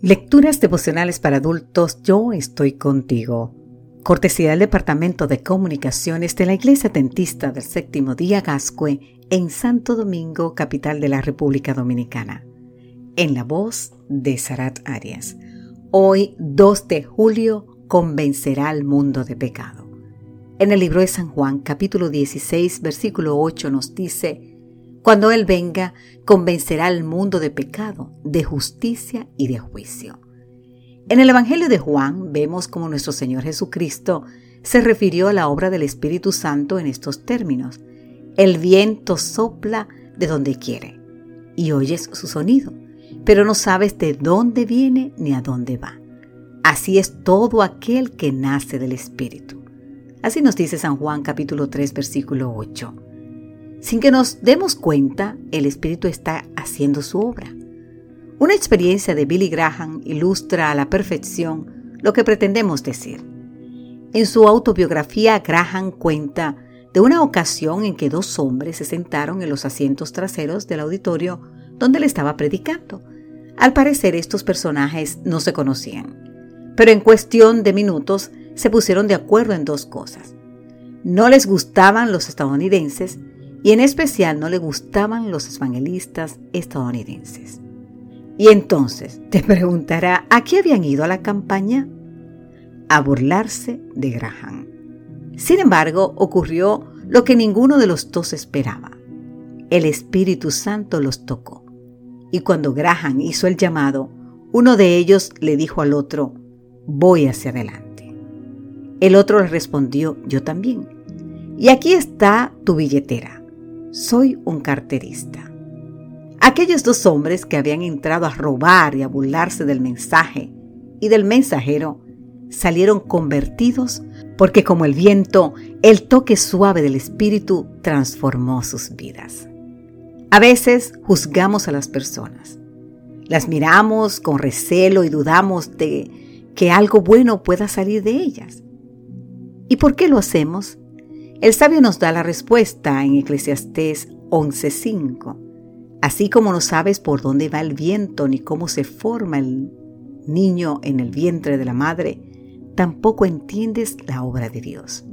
Lecturas devocionales para adultos Yo estoy contigo. Cortesía del Departamento de Comunicaciones de la Iglesia Tentista del Séptimo Día Gascue en Santo Domingo, capital de la República Dominicana. En la voz de Sarat Arias. Hoy, 2 de julio, convencerá al mundo de pecado. En el libro de San Juan, capítulo 16, versículo 8 nos dice, cuando Él venga, convencerá al mundo de pecado, de justicia y de juicio. En el Evangelio de Juan vemos cómo nuestro Señor Jesucristo se refirió a la obra del Espíritu Santo en estos términos. El viento sopla de donde quiere y oyes su sonido, pero no sabes de dónde viene ni a dónde va. Así es todo aquel que nace del Espíritu. Así nos dice San Juan capítulo 3 versículo 8. Sin que nos demos cuenta, el Espíritu está haciendo su obra. Una experiencia de Billy Graham ilustra a la perfección lo que pretendemos decir. En su autobiografía, Graham cuenta de una ocasión en que dos hombres se sentaron en los asientos traseros del auditorio donde él estaba predicando. Al parecer estos personajes no se conocían, pero en cuestión de minutos se pusieron de acuerdo en dos cosas. No les gustaban los estadounidenses y en especial no le gustaban los evangelistas estadounidenses. Y entonces te preguntará, ¿a qué habían ido a la campaña? A burlarse de Graham. Sin embargo, ocurrió lo que ninguno de los dos esperaba. El Espíritu Santo los tocó. Y cuando Graham hizo el llamado, uno de ellos le dijo al otro, voy hacia adelante. El otro le respondió, yo también. Y aquí está tu billetera soy un carterista. Aquellos dos hombres que habían entrado a robar y a burlarse del mensaje y del mensajero salieron convertidos porque como el viento, el toque suave del Espíritu transformó sus vidas. A veces juzgamos a las personas. Las miramos con recelo y dudamos de que algo bueno pueda salir de ellas. ¿Y por qué lo hacemos? El sabio nos da la respuesta en Eclesiastés 11:5. Así como no sabes por dónde va el viento ni cómo se forma el niño en el vientre de la madre, tampoco entiendes la obra de Dios.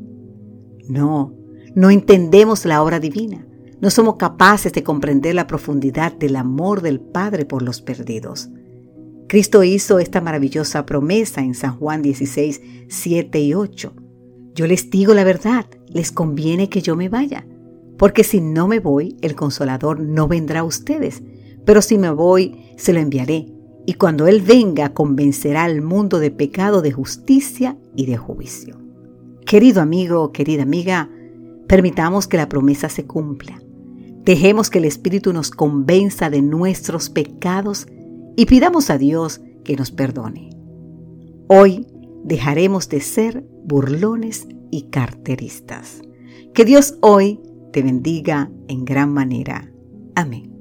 No, no entendemos la obra divina. No somos capaces de comprender la profundidad del amor del Padre por los perdidos. Cristo hizo esta maravillosa promesa en San Juan 16, 7 y 8. Yo les digo la verdad, les conviene que yo me vaya, porque si no me voy, el consolador no vendrá a ustedes, pero si me voy, se lo enviaré, y cuando Él venga, convencerá al mundo de pecado, de justicia y de juicio. Querido amigo, querida amiga, permitamos que la promesa se cumpla. Dejemos que el Espíritu nos convenza de nuestros pecados y pidamos a Dios que nos perdone. Hoy dejaremos de ser burlones y carteristas. Que Dios hoy te bendiga en gran manera. Amén.